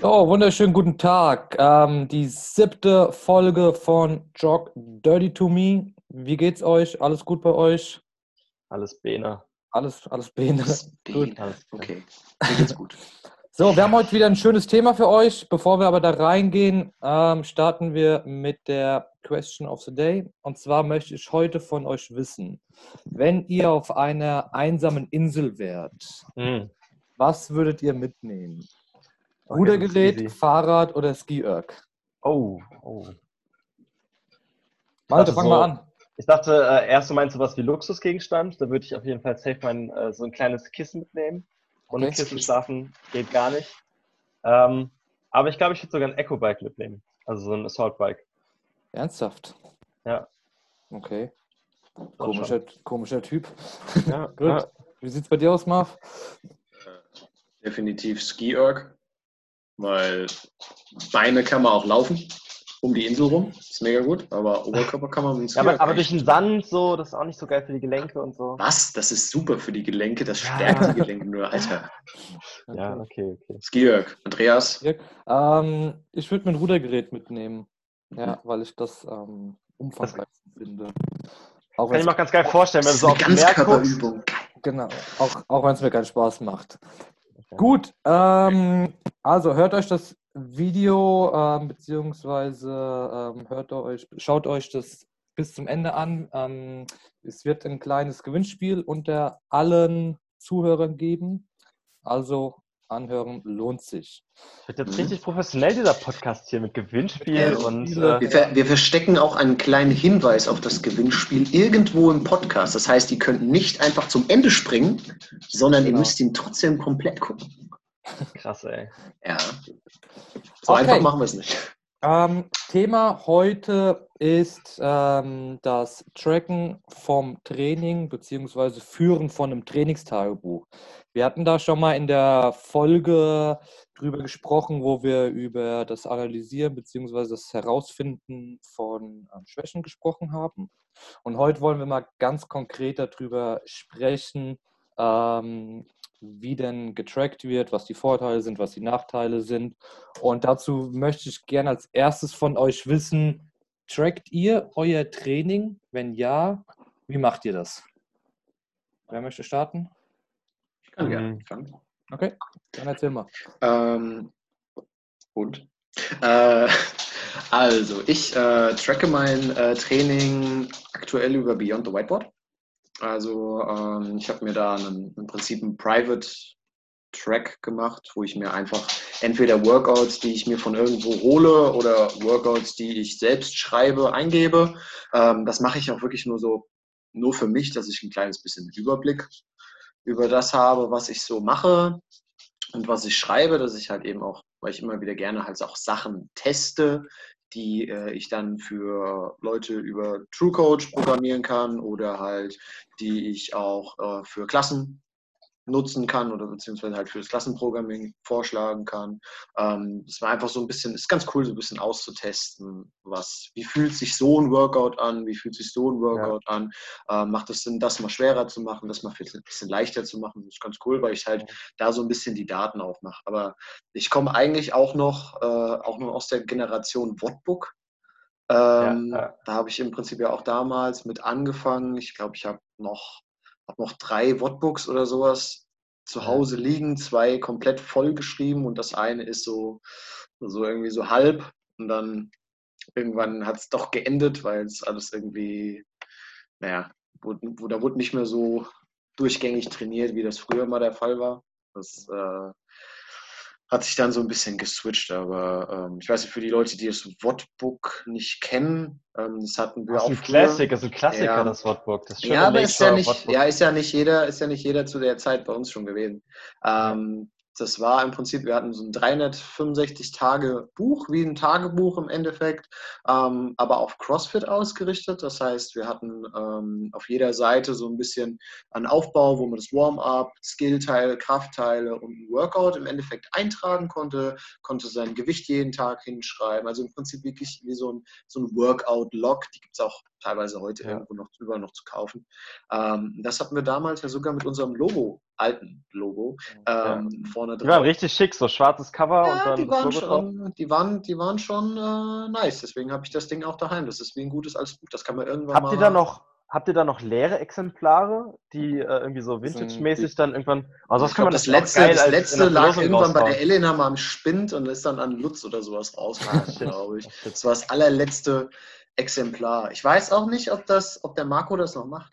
So, wunderschönen guten Tag. Ähm, die siebte Folge von Jog Dirty to Me. Wie geht's euch? Alles gut bei euch? Alles Bene. Alles, alles Bene. Das Gut. Alles okay. Mir geht's gut. So, wir haben heute wieder ein schönes Thema für euch. Bevor wir aber da reingehen, ähm, starten wir mit der Question of the Day. Und zwar möchte ich heute von euch wissen, wenn ihr auf einer einsamen Insel wärt, Hm. was würdet ihr mitnehmen? Okay, Rudergerät. Fahrrad oder Ski-Erg? Oh, oh. Malte, fang so- mal an. Ich dachte, äh, erst du meinst sowas wie Luxusgegenstand. Da würde ich auf jeden Fall safe mein, äh, so ein kleines Kissen mitnehmen. Ohne Okay. Kissen schlafen geht gar nicht. Ähm, aber ich glaube, ich würde sogar ein Eco-Bike mitnehmen. Also so ein Assault-Bike. Ernsthaft? Ja. Okay. Komischer, komischer Typ. Ja, Gut. ja. Wie sieht's bei dir aus, Marv? Definitiv Ski-Erg, weil Beine kann man auch laufen um die Insel rum. Ist mega gut, aber Oberkörper kann man mit dem Ja, aber, aber durch den Sand so, das ist auch nicht so geil für die Gelenke und so. Was? Das ist super für die Gelenke, das Ja. stärkt die Gelenke nur, Alter. Ja, okay, okay. Ski-Erg. Andreas? Dirk? Ähm, ich würde mein Rudergerät mitnehmen. Ja, weil ich das ähm, umfangreich finde. Auch Kann ich mir auch ganz geil vorstellen, wenn Das du ist so auf den Meer guckst. Genau, auch, auch wenn es mir keinen Spaß macht. Gut, ähm, also hört euch das Video ähm, beziehungsweise ähm, hört euch, schaut euch das bis zum Ende an. Ähm, es wird ein kleines Gewinnspiel unter allen Zuhörern geben. Also anhören lohnt sich. Wird jetzt Mhm. richtig professionell, dieser Podcast hier mit Gewinnspiel Ja, und äh, Wir, ver wir verstecken auch einen kleinen Hinweis auf das Gewinnspiel irgendwo im Podcast. Das heißt, ihr könnt nicht einfach zum Ende springen, sondern ihr Genau. müsst ihn trotzdem komplett gucken. krass, ey. Ja. So Okay. einfach machen wir es nicht. Ähm, Thema heute ist ähm, das Tracken vom Training beziehungsweise Führen von einem Trainingstagebuch. Wir hatten da schon mal in der Folge drüber gesprochen, wo wir über das Analysieren beziehungsweise das Herausfinden von ähm, Schwächen gesprochen haben. Und heute wollen wir mal ganz konkret darüber sprechen, ähm, wie denn getrackt wird, was die Vorteile sind, was die Nachteile sind. Und dazu möchte ich gerne als erstes von euch wissen, trackt ihr euer Training? Wenn ja, wie macht ihr das? Wer möchte starten? Ich kann Mhm. gerne anfangen. Okay, dann erzähl mal. Ähm, und? Äh, also, ich äh, tracke mein äh, Training aktuell über Beyond the Whiteboard. Also, ähm, ich habe mir da einen, im Prinzip einen Private Track gemacht, wo ich mir einfach entweder Workouts, die ich mir von irgendwo hole oder Workouts, die ich selbst schreibe, eingebe. Ähm, das mache ich auch wirklich nur so, nur für mich, dass ich ein kleines bisschen Überblick über das habe, was ich so mache und was ich schreibe, dass ich halt eben auch, weil ich immer wieder gerne halt auch Sachen teste, die äh, ich dann für Leute über TrueCoach programmieren kann oder halt die ich auch äh, für Klassen nutzen kann oder beziehungsweise halt für das Klassenprogramming vorschlagen kann. Ähm, Es war einfach so ein bisschen, ist ganz cool, so ein bisschen auszutesten, was, wie fühlt sich so ein Workout an, wie fühlt sich so ein Workout an, ähm, macht es Sinn, das mal schwerer zu machen, das mal ein bisschen leichter zu machen. Das ist ganz cool, weil ich halt da so ein bisschen die Daten aufmache. Aber ich komme eigentlich auch noch, äh, auch noch aus der Generation Wordbook. Ähm, Ja, ja. Da habe ich im Prinzip ja auch damals mit angefangen. Ich glaube, ich habe noch, hab noch drei Wordbooks oder sowas zu. Hause liegen, zwei komplett voll geschrieben und das eine ist so, so irgendwie so halb. Und dann irgendwann hat es doch geendet, weil es alles irgendwie, naja, wurde, wo, da wurde nicht mehr so durchgängig trainiert, wie das früher mal der Fall war. Das äh, hat sich dann so ein bisschen geswitcht, aber ähm, ich weiß nicht, für die Leute, die das Wordbook nicht kennen, ähm, das hatten wir Das ist auch ein früher. Classic, das ist ein Klassiker, Ja. das Wordbook. Das Ja, aber ist ja nicht, Wordbook. ja, ist ja nicht jeder, ist ja nicht jeder zu der Zeit bei uns schon gewesen. Ähm, das war im Prinzip, wir hatten so ein 365 Tage Buch, wie ein Tagebuch im Endeffekt, ähm, aber auf CrossFit ausgerichtet. Das heißt, wir hatten ähm, auf jeder Seite so ein bisschen einen Aufbau, wo man das Warm-up, Skillteil, Kraftteile und ein Workout im Endeffekt eintragen konnte, konnte sein Gewicht jeden Tag hinschreiben. Also im Prinzip wirklich wie so ein, so ein Workout-Log. Die gibt es auch teilweise heute Ja. irgendwo noch drüber noch zu kaufen. Ähm, das hatten wir damals ja sogar mit unserem Logo alten Logo ähm, vorne Die waren richtig schick, so schwarzes Cover und Ja, dann die das waren Logo drauf. schon, die waren, die waren schon äh, nice. Deswegen habe ich das Ding auch daheim. Das ist wie ein gutes altes Buch. Das kann man irgendwann Habt mal. ihr da noch, habt ihr da noch leere Exemplare, die äh, irgendwie so Das Vintage-mäßig dann irgendwann. Also ich glaub, das letzte, das letzte lag irgendwann bei der Elena mal am Spind und ist dann an Lutz oder sowas rausgekommen, Shit. glaube ich. Das war das allerletzte Exemplar. Ich weiß auch nicht, ob das, ob der Marco das noch macht.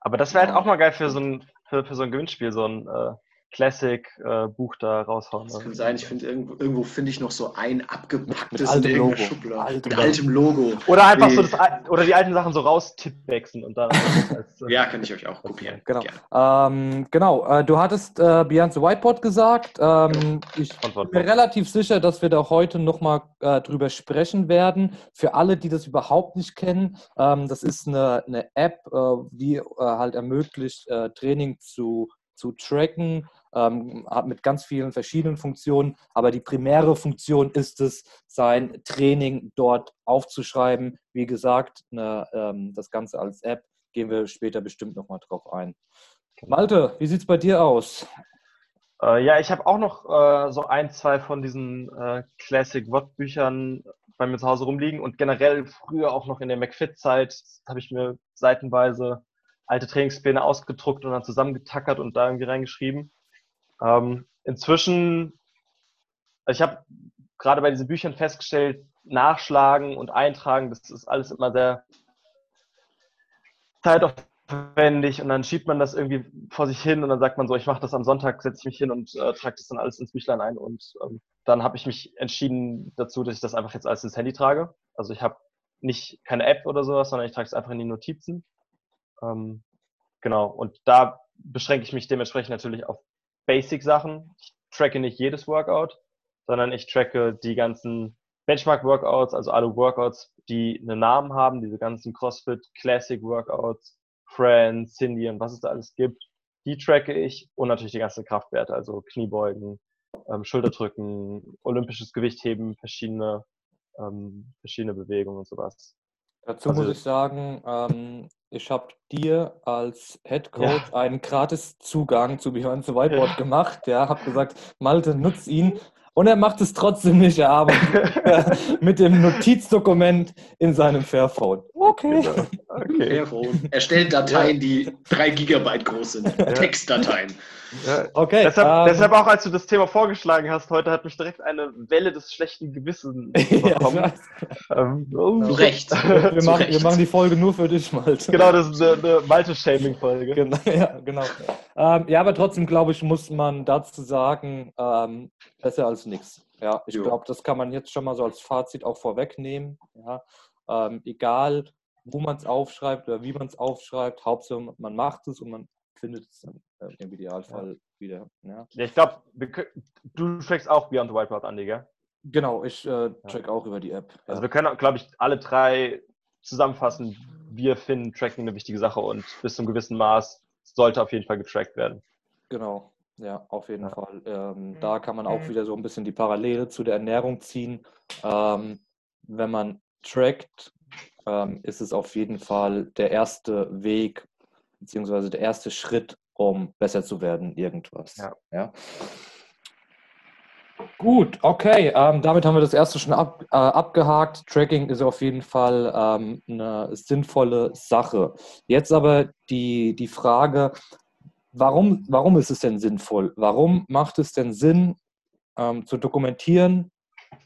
Aber das wäre halt auch mal geil für so ein, für, für so ein Gewinnspiel, so ein äh, Classic-Buch da raushauen. Das kann sein. Ich finde irgendwo, irgendwo finde ich noch so ein abgepacktes Mit irgendeiner Logo. Schublade. Altem mit altem Logo. Oder einfach Wie- so das, oder die alten Sachen so raustippwechseln und dann als, äh, Ja, kann ich euch auch kopieren. Genau. Ähm, genau, äh, du hattest äh, Beyond the Whiteboard gesagt. Ähm, ich Antwort. bin mir relativ sicher, dass wir da heute nochmal äh, drüber sprechen werden. Für alle, die das überhaupt nicht kennen, ähm, das ist eine, eine App, äh, die äh, halt ermöglicht, äh, Training zu, zu tracken, ähm, hat mit ganz vielen verschiedenen Funktionen, aber die primäre Funktion ist es, sein Training dort aufzuschreiben. Wie gesagt, eine, ähm, das Ganze als App gehen wir später bestimmt nochmal drauf ein. Malte, wie sieht es bei dir aus? Äh, ja, ich habe auch noch äh, so ein, zwei von diesen äh, Classic Watt-Büchern bei mir zu Hause rumliegen und generell früher auch noch in der McFit-Zeit habe ich mir seitenweise alte Trainingspläne ausgedruckt und dann zusammengetackert und da irgendwie reingeschrieben. Ähm, inzwischen, also ich habe gerade bei diesen Büchern festgestellt, Nachschlagen und Eintragen, das ist alles immer sehr zeitaufwendig und dann schiebt man das irgendwie vor sich hin und dann sagt man so, ich mache das am Sonntag, setze ich mich hin und äh, trage das dann alles ins Büchlein ein und ähm, dann habe ich mich entschieden dazu, dass ich das einfach jetzt alles ins Handy trage. Also ich habe nicht keine App oder sowas, sondern ich trage es einfach in die Notizen. Ähm, genau, und da beschränke ich mich dementsprechend natürlich auf Basic-Sachen. Ich tracke nicht jedes Workout, sondern ich tracke die ganzen Benchmark-Workouts, also alle Workouts, die einen Namen haben, diese ganzen CrossFit Classic Workouts, Friends, Cindy und was es da alles gibt, die tracke ich und natürlich die ganzen Kraftwerte, also Kniebeugen, ähm, Schulterdrücken, olympisches Gewichtheben, verschiedene, ähm, verschiedene Bewegungen und sowas. Dazu Also- muss ich sagen, ähm, ich habe dir als Head Coach einen gratis Zugang zu Behind the Whiteboard Ja. gemacht. Ja, habe gesagt, Malte, nutz ihn. Und er macht es trotzdem nicht. Er arbeitet mit dem Notizdokument in seinem Fairphone. Okay. Genau. Okay. Fairphone. Erstellt Dateien, die drei Gigabyte groß sind. Textdateien. Ja. Okay. Deshalb, ähm, deshalb auch, als du das Thema vorgeschlagen hast, heute hat mich direkt eine Welle des schlechten Gewissens ja, bekommen. weiß. ähm, oh. Zu Recht. wir, Zu machen, wir Recht. machen die Folge nur für dich, Malte. Genau, das ist eine, eine Malte-Shaming-Folge. Genau, ja, genau. Ähm, ja, aber trotzdem, glaube ich, muss man dazu sagen, ähm, besser als nichts. Ja, ich glaube, das kann man jetzt schon mal so als Fazit auch vorwegnehmen. Ja. Ähm, egal, wo man es aufschreibt oder wie man es aufschreibt, Hauptsache man macht es und man findet es dann äh, im Idealfall wieder. Ja. Ja, ich glaube, du trackst auch Beyond the Whiteboard an, gell? Genau, ich äh, track auch über die App. Ja. Also wir können, glaube ich, alle drei zusammenfassen. Wir finden Tracking eine wichtige Sache und bis zu einem gewissen Maß sollte auf jeden Fall getrackt werden. Genau, ja, auf jeden Ja. Fall. Ähm, da kann man auch wieder so ein bisschen die Parallele zu der Ernährung ziehen. Ähm, wenn man trackt, ähm, ist es auf jeden Fall der erste Weg, beziehungsweise der erste Schritt, um besser zu werden, irgendwas. Ja. Gut, okay. Ähm, damit haben wir das erste schon ab, äh, abgehakt. Tracking ist auf jeden Fall ähm, eine sinnvolle Sache. Jetzt aber die, die Frage, warum, warum ist es denn sinnvoll? Warum macht es denn Sinn, ähm, zu dokumentieren,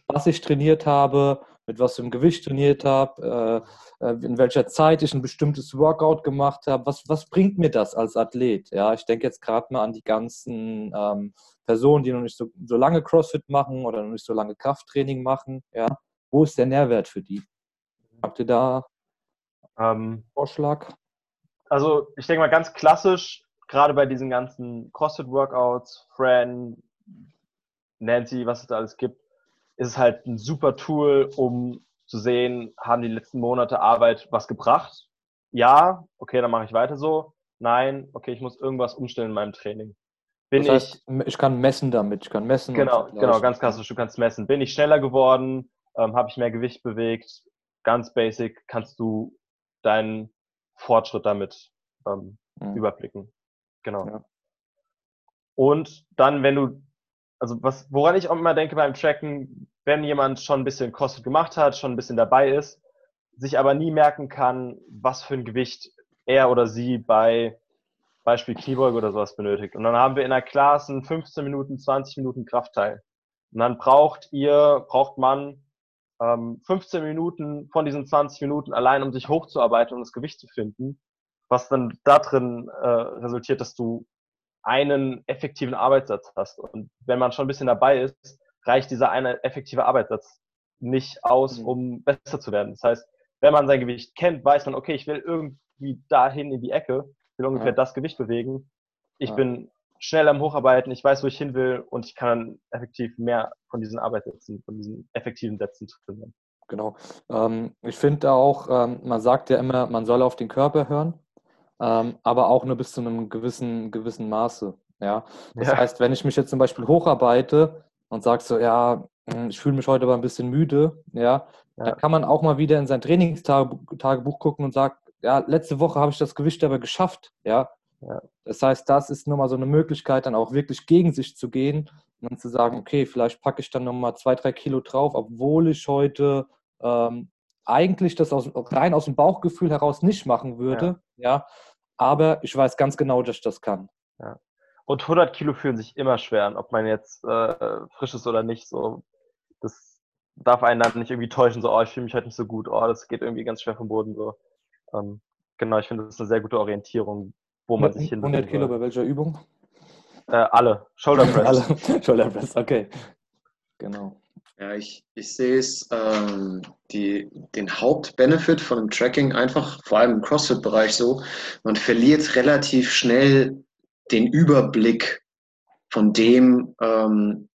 was ich trainiert habe, mit was für einem Gewicht trainiert habe, äh, in welcher Zeit ich ein bestimmtes Workout gemacht habe? Was, was bringt mir das als Athlet? Ja, ich denke jetzt gerade mal an die ganzen ähm, Personen, die noch nicht so, so lange CrossFit machen oder noch nicht so lange Krafttraining machen. Ja, wo ist der Nährwert für die? Habt ihr da Ähm, Vorschlag? also ich denke mal ganz klassisch, gerade bei diesen ganzen CrossFit-Workouts, Fran, Nancy, was es da alles gibt, ist es halt ein super Tool, um zu sehen, haben die letzten Monate Arbeit was gebracht? Ja, okay, dann mache ich weiter so. Nein, okay, ich muss irgendwas umstellen in meinem Training. Bin Das heißt, ich ich kann messen damit. Ich kann messen. Genau, genau, ganz klassisch. Du kannst messen. Bin ich schneller geworden? Ähm, Habe ich mehr Gewicht bewegt? Ganz basic kannst du deinen Fortschritt damit ähm, Mhm. überblicken. Genau. Ja. Und dann, wenn du, also was, woran ich auch immer denke beim Tracken, wenn jemand schon ein bisschen CrossFit gemacht hat, schon ein bisschen dabei ist, sich aber nie merken kann, was für ein Gewicht er oder sie bei Beispiel Kniebeuge oder sowas benötigt. Und dann haben wir in der Klasse 15 Minuten, 20 Minuten Kraftteil. Und dann braucht ihr, braucht man ähm, 15 Minuten von diesen 20 Minuten allein, um sich hochzuarbeiten und das Gewicht zu finden, was dann darin äh, resultiert, dass du einen effektiven Arbeitssatz hast. Und wenn man schon ein bisschen dabei ist, reicht dieser eine effektive Arbeitssatz nicht aus, mhm. um besser zu werden. Das heißt, wenn man sein Gewicht kennt, weiß man, okay, ich will irgendwie dahin in die Ecke, will ungefähr ja. das Gewicht bewegen. Ich ja. bin schnell am Hocharbeiten, ich weiß, wo ich hin will und ich kann effektiv mehr von diesen Arbeitssätzen, von diesen effektiven Sätzen trainieren. Genau. Ähm, ich finde auch, ähm, man sagt ja immer, man soll auf den Körper hören, ähm, aber auch nur bis zu einem gewissen, gewissen Maße. Ja? Das ja. heißt, wenn ich mich jetzt zum Beispiel hocharbeite und sage so, ja, hm, ich fühle mich heute aber ein bisschen müde, ja, ja, dann kann man auch mal wieder in sein Trainingstagebuch gucken und sagt, ja, letzte Woche habe ich das Gewicht aber geschafft, ja, ja. Das heißt, das ist nochmal so eine Möglichkeit, dann auch wirklich gegen sich zu gehen und dann zu sagen, okay, vielleicht packe ich dann nochmal zwei, drei Kilo drauf, obwohl ich heute ähm, eigentlich das aus, rein aus dem Bauchgefühl heraus nicht machen würde, ja. ja. Aber ich weiß ganz genau, dass ich das kann. Ja. Und 100 Kilo fühlen sich immer schwer an, ob man jetzt äh, frisch ist oder nicht. So, das darf einen dann nicht irgendwie täuschen, so, oh, ich fühle mich halt nicht so gut, oh, das geht irgendwie ganz schwer vom Boden. So. Ähm, genau, ich finde, das ist eine sehr gute Orientierung, wo man sich hin 100 Kilo bei welcher Übung? Äh, alle. Shoulder Press. alle. Shoulder Press, okay. Genau. Ja, ich, ich sehe es, ähm, die, den Hauptbenefit von dem Tracking einfach, vor allem im CrossFit-Bereich so, man verliert relativ schnell den Überblick von dem, ähm,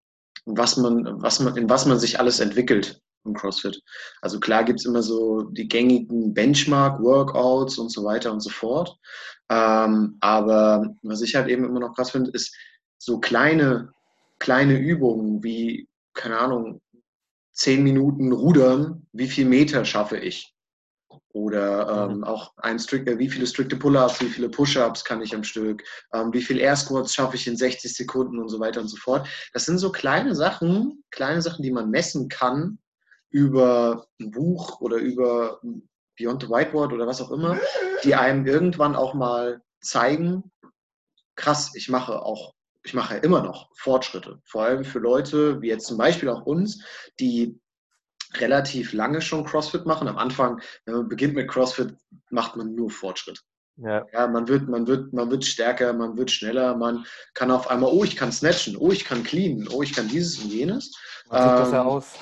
was man, was man, in was man sich alles entwickelt im CrossFit. Also klar gibt es immer so die gängigen Benchmark-Workouts und so weiter und so fort. Ähm, aber was ich halt eben immer noch krass finde, ist so kleine, kleine Übungen wie, keine Ahnung, zehn Minuten Rudern, wie viel Meter schaffe ich? Oder ähm, mhm. auch ein Strict, wie viele strikte Pull-ups, wie viele Push-ups kann ich am Stück, ähm, wie viel Air Squats schaffe ich in 60 Sekunden und so weiter und so fort. Das sind so kleine Sachen, kleine Sachen, die man messen kann über ein Buch oder über Beyond the Whiteboard oder was auch immer, die einem irgendwann auch mal zeigen, krass, ich mache auch, ich mache immer noch Fortschritte. Vor allem für Leute, wie jetzt zum Beispiel auch uns, die relativ lange schon CrossFit machen. Am Anfang, wenn man beginnt mit CrossFit, macht man nur Fortschritt. Ja. ja, man wird, man wird, man wird stärker, man wird schneller, man kann auf einmal, oh, ich kann snatchen, oh, ich kann cleanen, oh, ich kann dieses und jenes. Man sieht ähm, besser aus.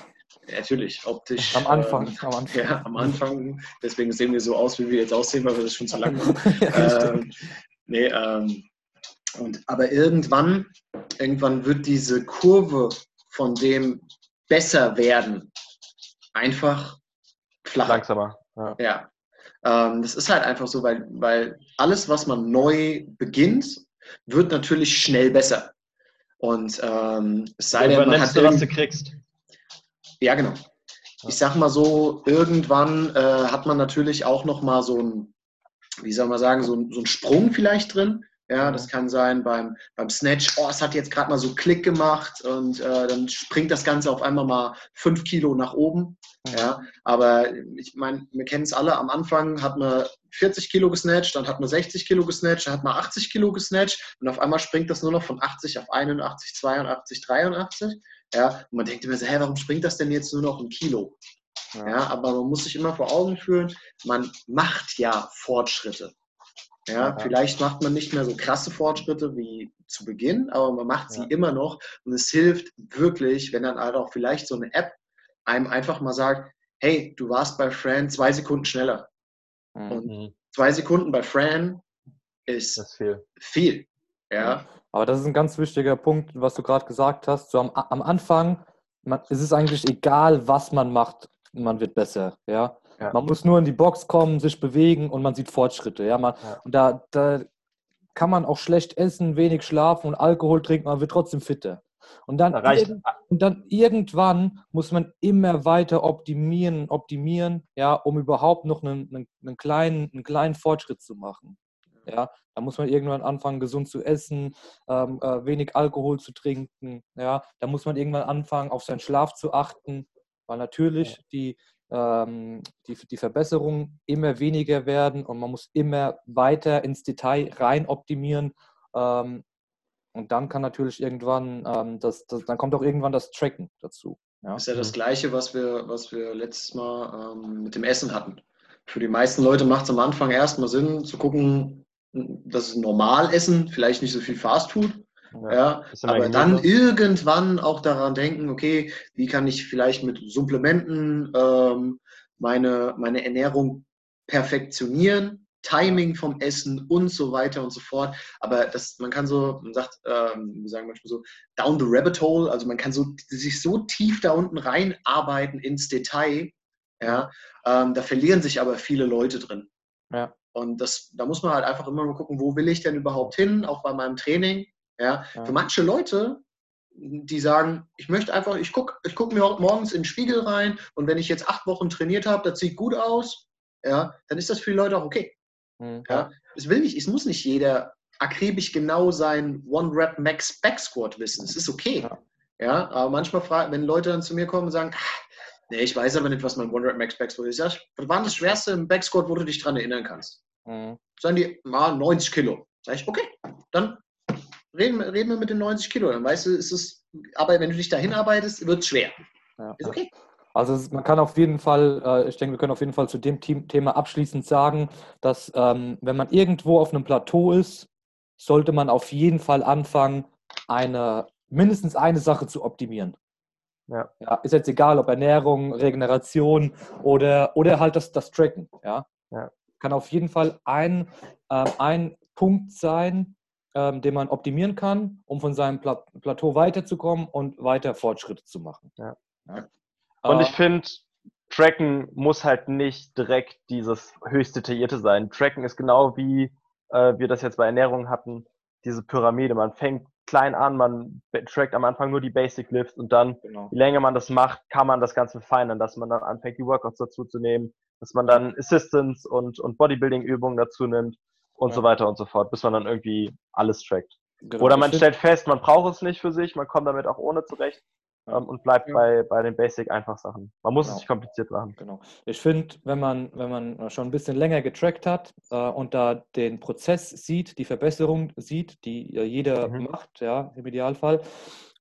Natürlich, optisch. Am Anfang, äh, am Anfang. Ja, am Anfang. Deswegen sehen wir so aus, wie wir jetzt aussehen, weil wir das schon zu lange machen. ja, ähm, nee, ähm, und, aber irgendwann, irgendwann wird diese Kurve von dem besser werden einfach flacher. Langsamer. Ja. ja. Ähm, das ist halt einfach so, weil, weil alles, was man neu beginnt, wird natürlich schnell besser. Und ähm, es sei denn, man hat du, was du kriegst. Ja, genau. Ich sag mal so, irgendwann äh, hat man natürlich auch noch mal so ein, wie soll man sagen, so, so einen Sprung vielleicht drin. Ja, das kann sein beim, beim Snatch, oh, es hat jetzt gerade mal so Klick gemacht und äh, dann springt das Ganze auf einmal mal fünf Kilo nach oben. Ja, aber ich meine, wir kennen es alle, am Anfang hat man 40 Kilo gesnatcht, dann hat man 60 Kilo gesnatcht, dann hat man 80 Kilo gesnatcht und auf einmal springt das nur noch von 80 auf 81, 82, 83. Ja, und man denkt immer so, hä, warum springt das denn jetzt nur noch ein Kilo? Ja. ja. aber man muss sich immer vor Augen führen, man macht ja Fortschritte. Ja, vielleicht macht man nicht mehr so krasse Fortschritte wie zu Beginn, aber man macht sie ja. immer noch und es hilft wirklich, wenn dann halt auch vielleicht so eine App einem einfach mal sagt, hey, du warst bei Fran zwei Sekunden schneller. Mhm. Und zwei Sekunden bei Fran ist viel. viel. Ja. Aber das ist ein ganz wichtiger Punkt, was du gerade gesagt hast. So am, am Anfang man, es ist eigentlich egal, was man macht, man wird besser. Ja? Ja. Man muss nur in die Box kommen, sich bewegen und man sieht Fortschritte. Ja? Man, ja. Und da, da kann man auch schlecht essen, wenig schlafen und Alkohol trinken, man wird trotzdem fitter. Und dann, und dann irgendwann muss man immer weiter optimieren, optimieren, ja, um überhaupt noch einen, einen, einen, kleinen, einen kleinen Fortschritt zu machen. Ja, da muss man irgendwann anfangen, gesund zu essen, ähm, äh, wenig Alkohol zu trinken. Ja, da muss man irgendwann anfangen, auf seinen Schlaf zu achten, weil natürlich ja. die, ähm, die, die Verbesserungen immer weniger werden und man muss immer weiter ins Detail rein optimieren. Ähm, und dann kann natürlich irgendwann, ähm, das, das, dann kommt auch irgendwann das Tracken dazu. Ja. Das ist ja das mhm. Gleiche, was wir, was wir letztes Mal ähm, mit dem Essen hatten. Für die meisten Leute macht es am Anfang erstmal Sinn zu gucken, das ist normal essen, vielleicht nicht so viel Fastfood. Ja, ja aber dann was. irgendwann auch daran denken, okay, wie kann ich vielleicht mit Supplementen ähm, meine, meine Ernährung perfektionieren, Timing vom Essen und so weiter und so fort. Aber das, man kann so, man sagt, ähm, wir sagen manchmal so, down the rabbit hole, also man kann so, sich so tief da unten reinarbeiten ins Detail, ja, ähm, da verlieren sich aber viele Leute drin. Ja. Und das, da muss man halt einfach immer mal gucken, wo will ich denn überhaupt hin, auch bei meinem Training. Ja. ja. Für manche Leute, die sagen, ich möchte einfach, ich gucke ich guck mir morgens in den Spiegel rein und wenn ich jetzt acht Wochen trainiert habe, das sieht gut aus, ja, dann ist das für die Leute auch okay. Mhm. Ja. Es will nicht, es muss nicht jeder akribisch genau sein One-Rep Max Back Squat wissen. Es ist okay. Ja. ja aber manchmal, fragen, wenn Leute dann zu mir kommen und sagen, ah, Nee, ich weiß aber nicht, was mein One Rep Max Backsquat ist. was war das Schwerste im Backsquat, wo du dich dran erinnern kannst? Mhm. Sagen die, mal 90 Kilo. Sag ich, okay, dann reden, reden wir mit den 90 Kilo. Dann weißt du, ist es, aber wenn du dich dahin arbeitest, wird es schwer. Ja. Ist okay. Also man kann auf jeden Fall, äh, ich denke, wir können auf jeden Fall zu dem Thema abschließend sagen, dass ähm, wenn man irgendwo auf einem Plateau ist, sollte man auf jeden Fall anfangen, eine, mindestens eine Sache zu optimieren. Ja. ja. ist jetzt egal, ob Ernährung, Regeneration oder, oder halt das, das Tracken. Ja? ja. Kann auf jeden Fall ein, äh, ein Punkt sein, ähm, den man optimieren kann, um von seinem Pla Plateau weiterzukommen und weiter Fortschritte zu machen. Ja. ja. Und äh, ich finde, Tracken muss halt nicht direkt dieses höchst detaillierte sein. Tracken ist genau wie äh, wir das jetzt bei Ernährung hatten, diese Pyramide. Man fängt klein an, man trackt am Anfang nur die Basic Lifts und dann, genau. je länger man das macht, kann man das Ganze feinern, dass man dann anfängt, die Workouts dazu zu nehmen, dass man dann Assistance und, und Bodybuilding-Übungen dazu nimmt und ja. so weiter und so fort, bis man dann irgendwie alles trackt. Genau. Oder man stellt fest, man braucht es nicht für sich, man kommt damit auch ohne zurecht ähm, und bleibt ja. bei, bei den Basic einfach Sachen. Man muss genau. es nicht kompliziert machen. Genau. Ich finde, wenn man, wenn man schon ein bisschen länger getrackt hat äh, und da den Prozess sieht, die Verbesserung sieht, die äh, jeder mhm. macht, ja, im Idealfall,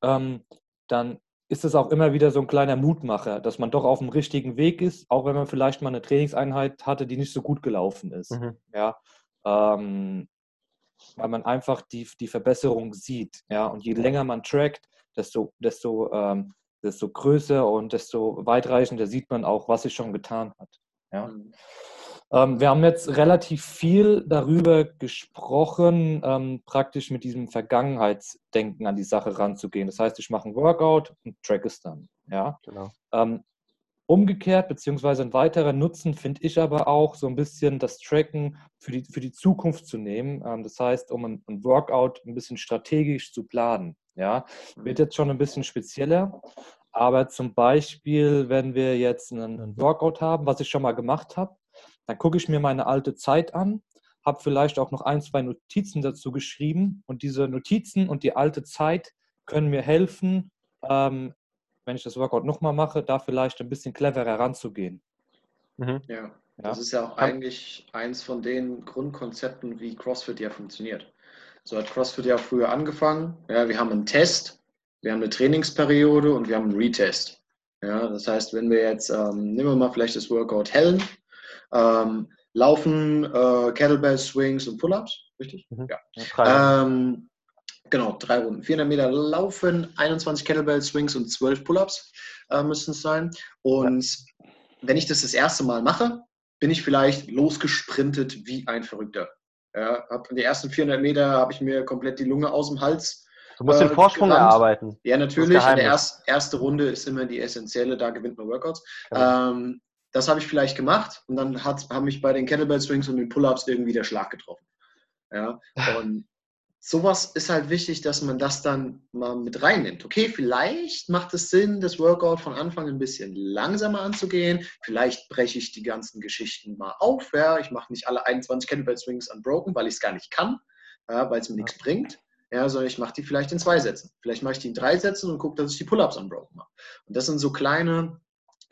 ähm, dann ist es auch immer wieder so ein kleiner Mutmacher, dass man doch auf dem richtigen Weg ist, auch wenn man vielleicht mal eine Trainingseinheit hatte, die nicht so gut gelaufen ist. Mhm. Ja. Ähm, weil man einfach die, die Verbesserung sieht. Ja? Und je länger man trackt, desto, desto, ähm, desto größer und desto weitreichender sieht man auch, was sich schon getan hat. Ja? Mhm. Ähm, wir haben jetzt relativ viel darüber gesprochen, ähm, praktisch mit diesem Vergangenheitsdenken an die Sache ranzugehen. Das heißt, ich mache ein Workout und track es dann. Ja? Genau. Ähm, Umgekehrt, beziehungsweise ein weiterer Nutzen finde ich aber auch, so ein bisschen das Tracken für die, für die Zukunft zu nehmen. Ähm, das heißt, um ein, Workout ein bisschen strategisch zu planen. Ja, wird jetzt schon ein bisschen spezieller. Aber zum Beispiel, wenn wir jetzt einen, einen Workout haben, was ich schon mal gemacht habe, dann gucke ich mir meine alte Zeit an, habe vielleicht auch noch ein, zwei Notizen dazu geschrieben und diese Notizen und die alte Zeit können mir helfen, ähm, wenn ich das Workout nochmal mache, da vielleicht ein bisschen cleverer heranzugehen. Mhm. Ja. ja, das ist ja auch eigentlich eins von den Grundkonzepten, wie CrossFit ja funktioniert. So hat CrossFit ja früher angefangen. Ja, wir haben einen Test, wir haben eine Trainingsperiode und wir haben einen Retest. Ja, das heißt, wenn wir jetzt, ähm, nehmen wir mal vielleicht das Workout Hellen, ähm, Laufen, äh, Kettlebell Swings und Pull-Ups, richtig? Mhm. Ja. Ähm, Genau, drei Runden. 400 Meter laufen, 21 Kettlebell Swings und 12 Pull-ups äh, müssen es sein. Und ja. wenn ich das das erste Mal mache, bin ich vielleicht losgesprintet wie ein Verrückter. Ja, hab die ersten 400 Meter habe ich mir komplett die Lunge aus dem Hals. Du musst äh, den Vorsprung gerannt. erarbeiten. Ja, natürlich. Die erst, erste Runde ist immer die essentielle, da gewinnt man Workouts. Genau. Ähm, das habe ich vielleicht gemacht und dann hat, haben mich bei den Kettlebell Swings und den Pull-ups irgendwie der Schlag getroffen. Ja, und sowas ist halt wichtig, dass man das dann mal mit reinnimmt. Okay, vielleicht macht es Sinn, das Workout von Anfang ein bisschen langsamer anzugehen. Vielleicht breche ich die ganzen Geschichten mal auf. Ja. Ich mache nicht alle 21 Kettlebell Swings unbroken, weil ich es gar nicht kann, ja, weil es mir nichts bringt. Ja, sondern ich mache die vielleicht in zwei Sätzen. Vielleicht mache ich die in drei Sätzen und gucke, dass ich die Pull-ups unbroken mache. Und das sind so kleine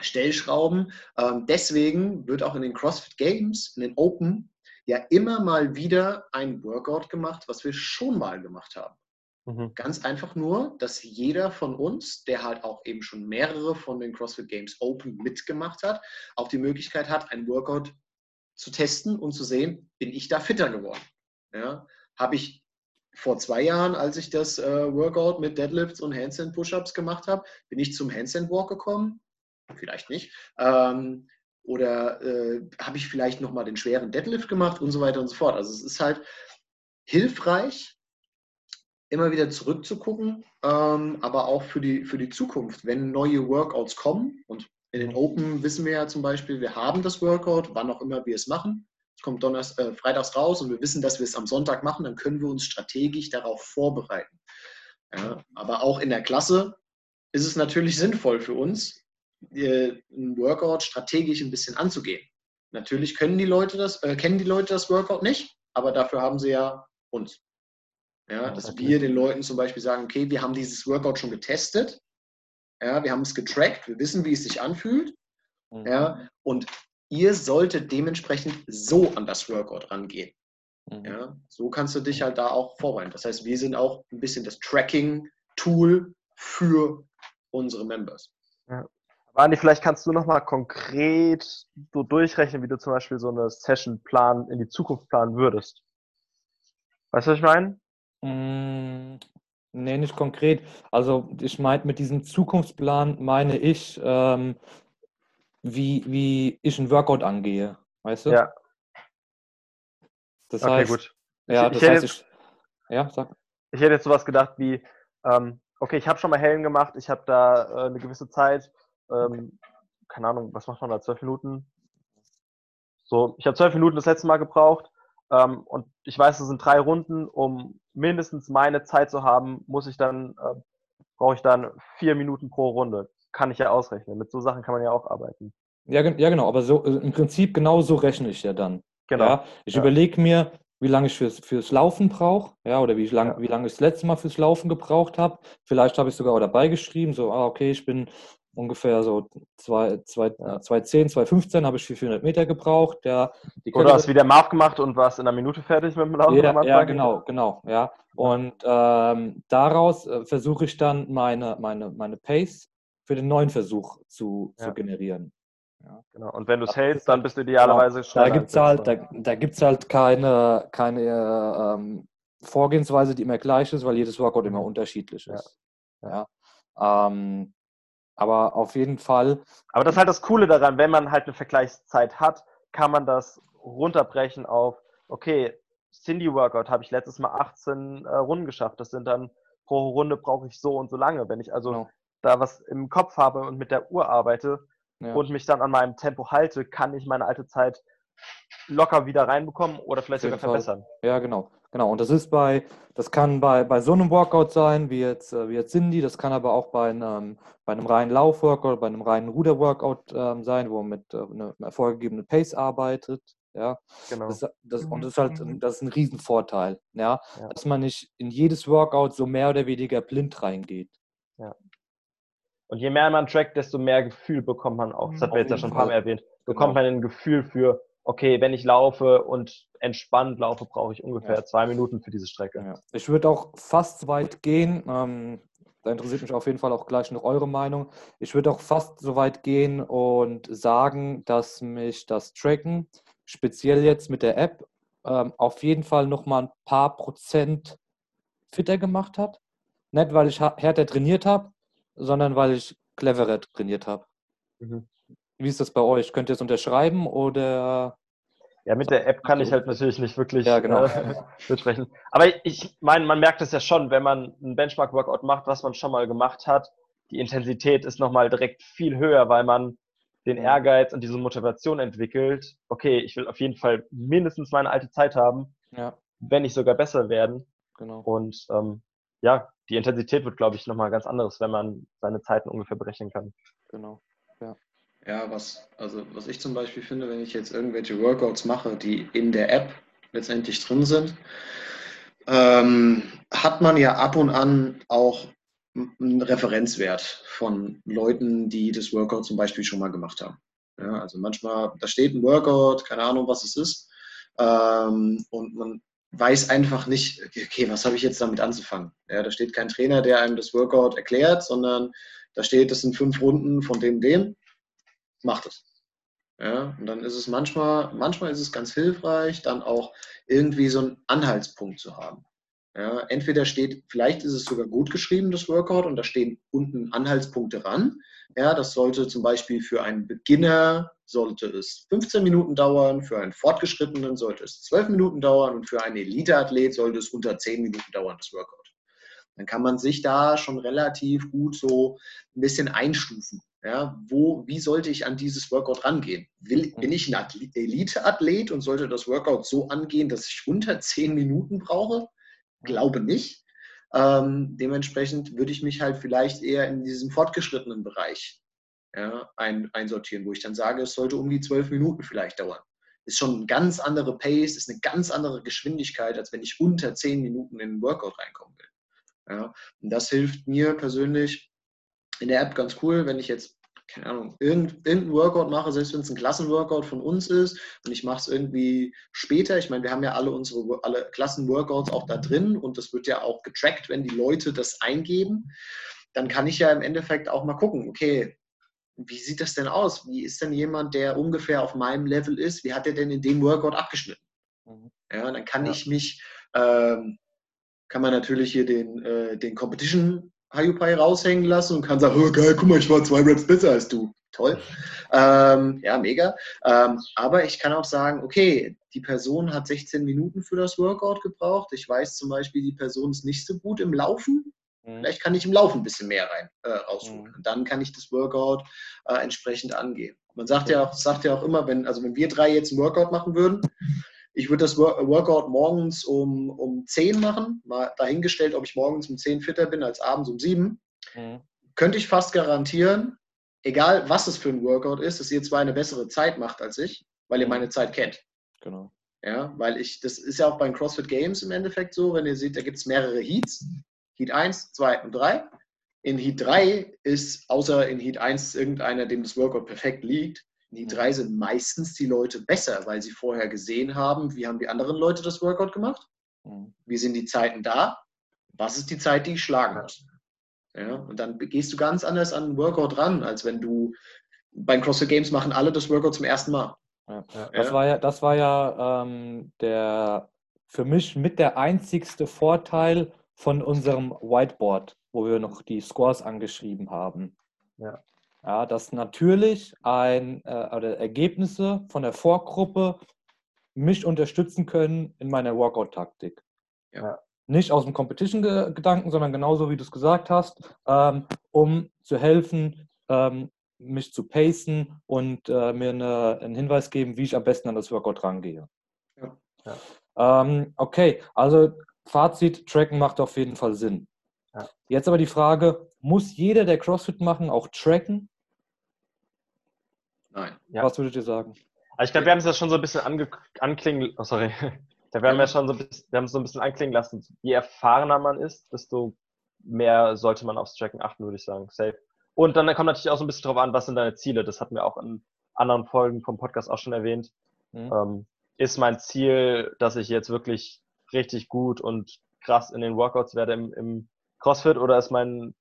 Stellschrauben. Ähm, deswegen wird auch in den CrossFit Games, in den Open, ja immer mal wieder ein Workout gemacht, was wir schon mal gemacht haben. Mhm. Ganz einfach nur, dass jeder von uns, der halt auch eben schon mehrere von den CrossFit Games Open mitgemacht hat, auch die Möglichkeit hat, ein Workout zu testen und zu sehen, bin ich da fitter geworden. Ja? Habe ich vor zwei Jahren, als ich das äh, Workout mit Deadlifts und Handstand Push-Ups gemacht habe, bin ich zum Handstand Walk gekommen? Vielleicht nicht. Ähm, oder äh, habe ich vielleicht nochmal den schweren Deadlift gemacht und so weiter und so fort. Also es ist halt hilfreich, immer wieder zurückzugucken, ähm, aber auch für die, für die Zukunft, wenn neue Workouts kommen und in den Open wissen wir ja zum Beispiel, wir haben das Workout, wann auch immer wir es machen. Es kommt Donnerst äh, freitags raus und wir wissen, dass wir es am Sonntag machen, dann können wir uns strategisch darauf vorbereiten. Ja, aber auch in der Klasse ist es natürlich sinnvoll für uns, ein Workout strategisch ein bisschen anzugehen. Natürlich können die Leute das, äh, kennen die Leute das Workout nicht, aber dafür haben sie ja uns. Ja, dass okay. wir den Leuten zum Beispiel sagen, okay, wir haben dieses Workout schon getestet, ja, wir haben es getrackt, wir wissen, wie es sich anfühlt, mhm. ja, und ihr solltet dementsprechend so an das Workout rangehen. Mhm. Ja, so kannst du dich halt da auch vorbereiten. Das heißt, wir sind auch ein bisschen das Tracking-Tool für unsere Members. Ja. Andi, vielleicht kannst du nochmal konkret so durchrechnen, wie du zum Beispiel so eine Session planen, in die Zukunft planen würdest. Weißt du, was ich meine? Mm, nee, nicht konkret. Also ich meine, mit diesem Zukunftsplan meine ich, ähm, wie, wie ich ein Workout angehe. Weißt du? Ja. Das okay, heißt, gut. Ja, ich, das ich heißt, jetzt, ich, ja, sag. Ich hätte jetzt sowas gedacht wie, ähm, okay, ich habe schon mal Hellen gemacht, ich habe da äh, eine gewisse Zeit ähm, keine Ahnung, was macht man da? Zwölf Minuten? So, ich habe zwölf Minuten das letzte Mal gebraucht ähm, und ich weiß, es sind drei Runden. Um mindestens meine Zeit zu haben, muss ich dann, äh, brauche ich dann vier Minuten pro Runde. Kann ich ja ausrechnen. Mit so Sachen kann man ja auch arbeiten. Ja, ja genau, aber so äh, im Prinzip genau so rechne ich ja dann. Genau. Ja? Ich ja. überlege mir, wie lange ich fürs, fürs Laufen brauche, ja, oder wie lange, ja. wie lange ich das letzte Mal fürs Laufen gebraucht habe. Vielleicht habe ich sogar auch dabei geschrieben, so, ah, okay, ich bin ungefähr so 2010, 2015 habe ich für 400 Meter gebraucht. Der, Oder hast du wieder Mark gemacht und warst in einer Minute fertig mit dem Laufen? Ja, ja genau, genau. Ja. Und ähm, daraus äh, versuche ich dann meine, meine, meine Pace für den neuen Versuch zu, ja. zu generieren. Ja. Genau. Und wenn du es hältst, dann bist du idealerweise genau. Da gibt es halt, da, da gibt's halt keine, keine ähm, Vorgehensweise, die immer gleich ist, weil jedes Workout immer unterschiedlich ist. Ja. ja. Ähm, aber auf jeden Fall. Aber das ist halt das Coole daran, wenn man halt eine Vergleichszeit hat, kann man das runterbrechen auf, okay, Cindy Workout habe ich letztes Mal 18 äh, Runden geschafft. Das sind dann pro Runde brauche ich so und so lange. Wenn ich also genau. da was im Kopf habe und mit der Uhr arbeite ja. und mich dann an meinem Tempo halte, kann ich meine alte Zeit locker wieder reinbekommen oder vielleicht sogar verbessern. Ja, genau. Genau. Und das ist bei, das kann bei, bei so einem Workout sein, wie jetzt, äh, wie jetzt Cindy, das kann aber auch bei einem, bei einem reinen Laufworkout, bei einem reinen Ruderworkout ähm, sein, wo man mit äh, einer vorgegebenen Pace arbeitet. Ja, genau. Das, das, und das ist halt mhm. das ist ein Riesenvorteil, ja? ja, dass man nicht in jedes Workout so mehr oder weniger blind reingeht. Ja. Und je mehr man trackt, desto mehr Gefühl bekommt man auch. Das hat wir jetzt ja schon ein paar Mal erwähnt. Bekommt genau. man ein Gefühl für, okay, wenn ich laufe und entspannt laufe, brauche ich ungefähr ja. zwei Minuten für diese Strecke. Ja. Ich würde auch fast so weit gehen, ähm, da interessiert mich auf jeden Fall auch gleich noch eure Meinung. Ich würde auch fast so weit gehen und sagen, dass mich das Tracken, speziell jetzt mit der App, ähm, auf jeden Fall nochmal ein paar Prozent fitter gemacht hat. Nicht, weil ich härter trainiert habe, sondern weil ich cleverer trainiert habe. Mhm. Wie ist das bei euch? Könnt ihr es unterschreiben oder? Ja, mit der App kann ich halt natürlich nicht wirklich ja, genau. äh, mitsprechen. Aber ich meine, man merkt es ja schon, wenn man einen Benchmark-Workout macht, was man schon mal gemacht hat. Die Intensität ist nochmal direkt viel höher, weil man den. Ehrgeiz und diese Motivation entwickelt. Okay, ich will auf jeden Fall mindestens meine alte Zeit haben, ja. wenn nicht sogar besser werden. Genau. Und ähm, ja, die Intensität wird, glaube ich, nochmal ganz anderes, wenn man seine Zeiten ungefähr berechnen kann. Genau. Ja. Ja, was, also was ich zum Beispiel finde, wenn ich jetzt irgendwelche Workouts mache, die in der App letztendlich drin sind, ähm, hat man ja ab und an auch einen Referenzwert von Leuten, die das Workout zum Beispiel schon mal gemacht haben. Ja, also manchmal, da steht ein Workout, keine Ahnung, was es ist, ähm, und man weiß einfach nicht, okay, was habe ich jetzt damit anzufangen? Ja, da steht kein Trainer, der einem das Workout erklärt, sondern da steht, das sind fünf Runden von dem, dem, macht es. Ja, und dann ist es manchmal, manchmal ist es ganz hilfreich, dann auch irgendwie so einen Anhaltspunkt zu haben. Ja, entweder steht, vielleicht ist es sogar gut geschrieben, das Workout, und da stehen unten Anhaltspunkte ran. Ja, das sollte zum Beispiel für einen Beginner sollte es 15 Minuten dauern, für einen Fortgeschrittenen sollte es 12 Minuten dauern und für einen Eliteathlet sollte es unter 10 Minuten dauern, das Workout. Dann kann man sich da schon relativ gut so ein bisschen einstufen. Ja, wo, wie sollte ich an dieses Workout rangehen? Will, bin ich ein Elite-Athlet und sollte das Workout so angehen, dass ich unter 10 Minuten brauche? Glaube nicht. Ähm, dementsprechend würde ich mich halt vielleicht eher in diesem fortgeschrittenen Bereich ja, ein, einsortieren, wo ich dann sage, es sollte um die zwölf Minuten vielleicht dauern. Ist schon eine ganz andere Pace, ist eine ganz andere Geschwindigkeit, als wenn ich unter zehn Minuten in ein Workout reinkommen will. Ja, und das hilft mir persönlich in der App ganz cool, wenn ich jetzt keine Ahnung, irgendein Workout mache, selbst wenn es ein Klassenworkout von uns ist und ich mache es irgendwie später. Ich meine, wir haben ja alle unsere alle Klassenworkouts auch da drin und das wird ja auch getrackt, wenn die Leute das eingeben. Dann kann ich ja im Endeffekt auch mal gucken, okay, wie sieht das denn aus? Wie ist denn jemand, der ungefähr auf meinem Level ist? Wie hat er denn in dem Workout abgeschnitten? Mhm. Ja, dann kann ja. ich mich, ähm, kann man natürlich hier den, äh, den Competition Hayupai raushängen lassen und kann sagen, oh, geil, guck mal, ich war zwei Reps besser als du. Toll. Ähm, ja, mega. Ähm, aber ich kann auch sagen, okay, die Person hat 16 Minuten für das Workout gebraucht. Ich weiß zum Beispiel, die Person ist nicht so gut im Laufen. Mhm. Vielleicht kann ich im Laufen ein bisschen mehr rein äh, rausholen. Mhm. Und dann kann ich das Workout äh, entsprechend angehen. Man sagt ja auch, sagt ja auch immer, wenn, also wenn wir drei jetzt ein Workout machen würden, ich würde das Workout morgens um, um 10 machen, mal dahingestellt, ob ich morgens um 10 fitter bin als abends um 7. Mhm. Könnte ich fast garantieren, egal was es für ein Workout ist, dass ihr zwar eine bessere Zeit macht als ich, weil ihr mhm. meine Zeit kennt. Genau. Ja, weil ich, das ist ja auch bei den CrossFit Games im Endeffekt so, wenn ihr seht, da gibt es mehrere Heats. Heat 1, 2 und 3. In Heat 3 ist, außer in Heat 1 irgendeiner, dem das Workout perfekt liegt, die drei sind meistens die Leute besser, weil sie vorher gesehen haben, wie haben die anderen Leute das Workout gemacht, mhm. wie sind die Zeiten da, was ist die Zeit, die ich schlagen muss. Ja, und dann gehst du ganz anders an ein Workout ran, als wenn du beim CrossFit Games machen alle das Workout zum ersten Mal. Ja, ja. Das war ja, das war ja ähm, der für mich mit der einzigste Vorteil von unserem Whiteboard, wo wir noch die Scores angeschrieben haben. Ja. Ja, dass natürlich ein, äh, oder Ergebnisse von der Vorgruppe mich unterstützen können in meiner Workout-Taktik. Ja. Nicht aus dem Competition-Gedanken, sondern genauso wie du es gesagt hast, ähm, um zu helfen, ähm, mich zu pacen und äh, mir eine, einen Hinweis geben, wie ich am besten an das Workout rangehe. Ja. Ja. Ähm, okay, also Fazit, Tracken macht auf jeden Fall Sinn. Ja. Jetzt aber die Frage, muss jeder, der CrossFit machen, auch tracken? Nein. Ja. Was würdet ihr sagen? Also ich glaube, wir haben es ja schon so ein bisschen ange anklingen, oh, sorry. wir haben ja schon so ein bisschen, wir haben so ein bisschen anklingen lassen, je erfahrener man ist, desto mehr sollte man aufs Tracken achten, würde ich sagen. Safe. Und dann kommt natürlich auch so ein bisschen drauf an, was sind deine Ziele. Das hatten wir auch in anderen Folgen vom Podcast auch schon erwähnt. Mhm. Ähm, ist mein Ziel, dass ich jetzt wirklich richtig gut und krass in den Workouts werde im, im CrossFit oder ist mein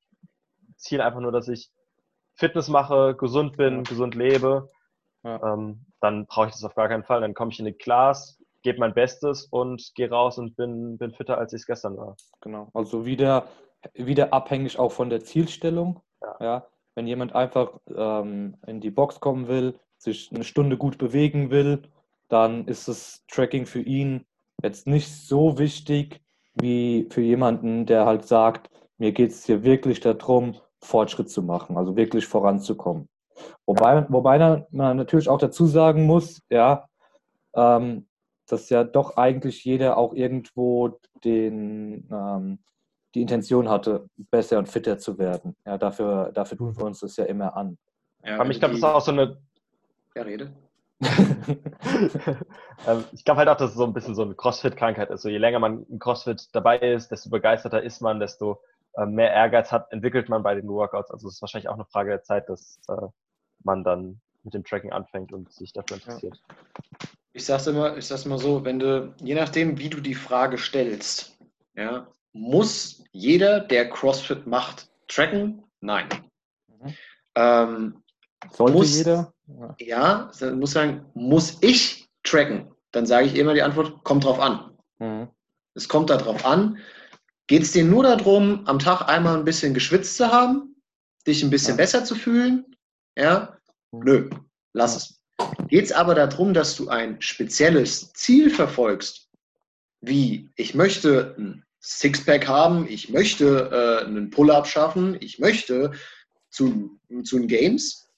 Ziel einfach nur, dass ich Fitness mache, gesund bin, ja. gesund lebe, ja. ähm, dann brauche ich das auf gar keinen Fall. Dann komme ich in die Class, gebe mein Bestes und gehe raus und bin, bin fitter, als ich es gestern war. Genau. Also wieder, wieder abhängig auch von der Zielstellung. Ja. ja. Wenn jemand einfach ähm, in die Box kommen will, sich eine Stunde gut bewegen will, dann ist das Tracking für ihn jetzt nicht so wichtig wie für jemanden, der halt sagt, mir geht es hier wirklich darum, Fortschritt zu machen, also wirklich voranzukommen. Wobei, wobei man natürlich auch dazu sagen muss, ja, ähm, dass ja doch eigentlich jeder auch irgendwo den, ähm, die Intention hatte, besser und fitter zu werden. Ja, dafür, dafür tun wir uns das ja immer an. Ja, Aber ich glaube, das ist auch so eine. Ja, rede. Ähm, ich glaube halt auch, dass es so ein bisschen so eine Crossfit-Krankheit ist. So, je länger man im Crossfit dabei ist, desto begeisterter ist man, desto äh, mehr Ehrgeiz hat, entwickelt man bei den Workouts. Also es ist wahrscheinlich auch eine Frage der Zeit, dass äh, man dann mit dem Tracking anfängt und sich dafür interessiert. Ich sag's immer, ich sag's immer so, wenn du, je nachdem, wie du die Frage stellst, ja, muss jeder, der CrossFit macht, tracken? Nein. Mhm. Ähm, Sollte muss, jeder? Ja, ja muss sagen, muss ich tracken? Dann sage ich immer die Antwort, kommt drauf an. Mhm. Es kommt darauf an. Geht es dir nur darum, am Tag einmal ein bisschen geschwitzt zu haben, dich ein bisschen ja. besser zu fühlen? Ja? Mhm. Nö, lass es. Geht es aber darum, dass du ein spezielles Ziel verfolgst, wie ich möchte ein Sixpack haben, ich möchte äh, einen Pull-up schaffen, ich möchte zu, zu den Games,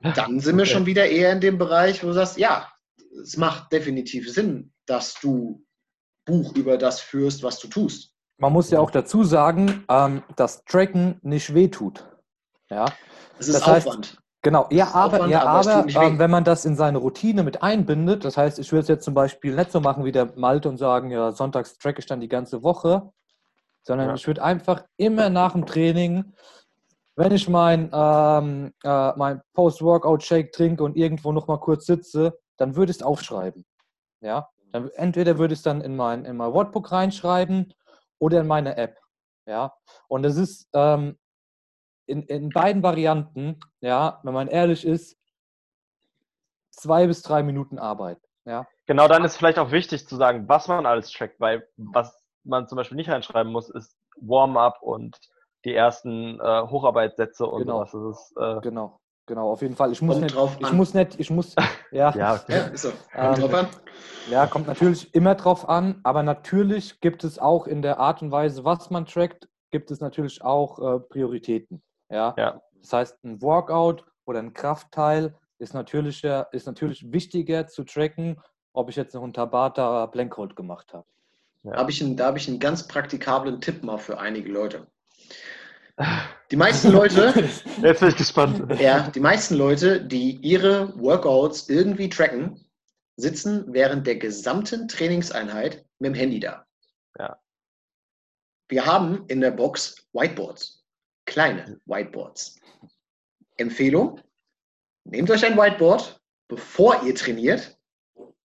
dann sind okay. wir schon wieder eher in dem Bereich, wo du sagst, ja, es macht definitiv Sinn, dass du Buch über das führst, was du tust. Man muss ja auch dazu sagen, ähm, dass Tracken nicht wehtut. Ja? Es ist das Aufwand. Heißt, Genau, ja, aber, Aufwand, ja, aber, aber ähm, wenn man das in seine Routine mit einbindet, das heißt, ich würde es jetzt zum Beispiel nicht so machen wie der Malte und sagen, ja, sonntags track ich dann die ganze Woche, sondern ja. ich würde einfach immer nach dem Training, wenn ich mein, ähm, äh, mein Post-Workout-Shake trinke und irgendwo nochmal kurz sitze, dann würde ich es aufschreiben. Ja, dann, entweder würde ich es dann in mein, in mein Wordbook reinschreiben oder in meine App. Ja, und es ist, ähm, in, in beiden Varianten, ja, wenn man ehrlich ist, zwei bis drei Minuten Arbeit. Ja. Genau, dann ist vielleicht auch wichtig zu sagen, was man alles trackt, weil was man zum Beispiel nicht reinschreiben muss, ist Warm-up und die ersten äh, Hocharbeitssätze und genau. sowas. Ist, äh, genau, genau, auf jeden Fall. Ich muss kommt nicht, drauf ich an. muss nicht, ich muss, ja. ja, okay. ja so. Kommt ähm, drauf an. Ja, kommt natürlich immer drauf an, aber natürlich gibt es auch in der Art und Weise, was man trackt, gibt es natürlich auch äh, Prioritäten. Ja? ja. Das heißt, ein Workout oder ein Kraftteil ist natürlich, ist natürlich wichtiger zu tracken, ob ich jetzt noch einen Tabata Blankhold gemacht habe. Ja. Hab ich einen, da habe ich einen ganz praktikablen Tipp mal für einige Leute. Die meisten Leute. Jetzt bin ich gespannt. Ja, die meisten Leute, die ihre Workouts irgendwie tracken, sitzen während der gesamten Trainingseinheit mit dem Handy da. Ja. Wir haben in der Box Whiteboards kleine Whiteboards. Empfehlung, nehmt euch ein Whiteboard, bevor ihr trainiert,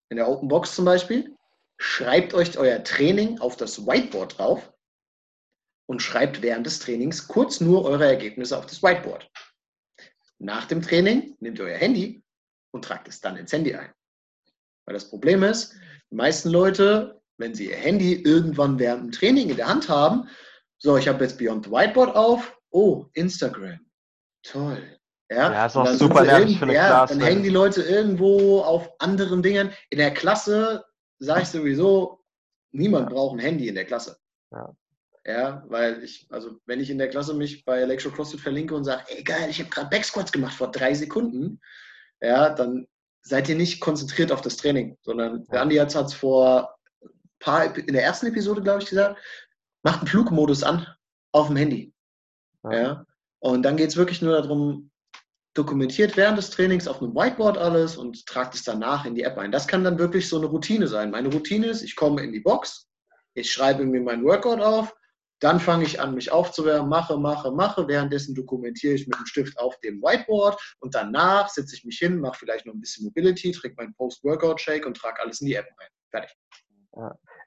in der Open Box zum Beispiel, schreibt euch euer Training auf das Whiteboard drauf und schreibt während des Trainings kurz nur eure Ergebnisse auf das Whiteboard. Nach dem Training nehmt ihr euer Handy und tragt es dann ins Handy ein. Weil das Problem ist, die meisten Leute, wenn sie ihr Handy irgendwann während dem Training in der Hand haben, so, ich habe jetzt Beyond the Whiteboard auf, oh, Instagram. Toll. Ja, ja ist auch super nervig für eine ja, Klasse. Dann hängen die Leute irgendwo auf anderen Dingen. In der Klasse sage ich sowieso, niemand braucht ein Handy in der Klasse. Ja. Ja, weil ich, also wenn ich in der Klasse mich bei Electro CrossFit verlinke und sage, ey geil, ich habe gerade Backsquats gemacht vor drei Sekunden, ja, dann seid ihr nicht konzentriert auf das Training, sondern der Andi hat es vor paar, in der ersten Episode, glaube ich, gesagt, macht einen Flugmodus an auf dem Handy. Ja. Und dann geht es wirklich nur darum, dokumentiert während des Trainings auf einem Whiteboard alles und tragt es danach in die App ein. Das kann dann wirklich so eine Routine sein. Meine Routine ist, ich komme in die Box, ich schreibe mir meinen Workout auf, dann fange ich an, mich aufzuwärmen, mache, mache, mache. Währenddessen dokumentiere ich mit dem Stift auf dem Whiteboard und danach setze ich mich hin, mache vielleicht noch ein bisschen Mobility, trinke meinen Post-Workout-Shake und trage alles in die App ein. Fertig.